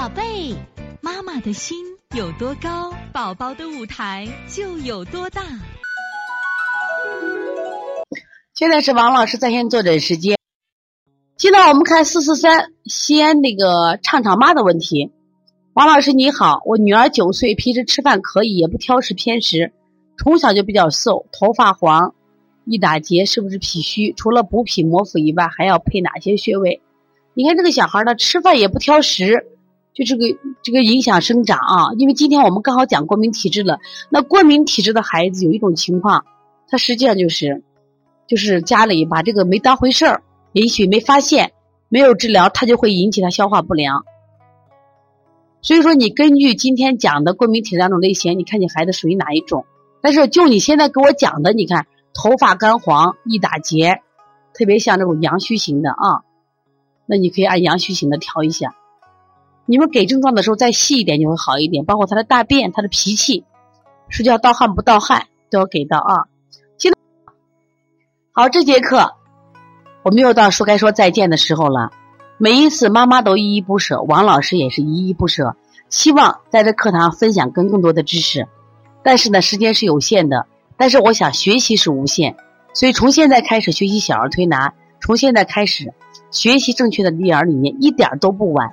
宝贝，妈妈的心有多高，宝宝的舞台就有多大。现在是王老师在线坐诊时间。现在我们看四四三西安那个畅畅妈的问题。王老师你好，我女儿九岁，平时吃饭可以，也不挑食偏食，从小就比较瘦，头发黄，易打结，是不是脾虚？除了补脾摩腹以外，还要配哪些穴位？你看这个小孩呢，吃饭也不挑食，就这个这个影响生长啊。因为今天我们刚好讲过敏体质了，那过敏体质的孩子有一种情况，他实际上就是就是家里把这个没当回事儿，也许没发现，没有治疗，他就会引起他消化不良。所以说，你根据今天讲的过敏体两种类型，你看你孩子属于哪一种？但是就你现在给我讲的，你看头发干黄、易打结，特别像这种阳虚型的啊，那你可以按阳虚型的调一下。你们给症状的时候再细一点就会好一点，包括他的大便、他的脾气，睡觉盗汗不盗汗都要给到啊。现在好，这节课我们又到说该说再见的时候了。每一次妈妈都依依不舍，王老师也是依依不舍，希望在这课堂分享更更多的知识。但是呢，时间是有限的，但是我想学习是无限，所以从现在开始学习小儿推拿，从现在开始学习正确的育儿理念，一点都不晚。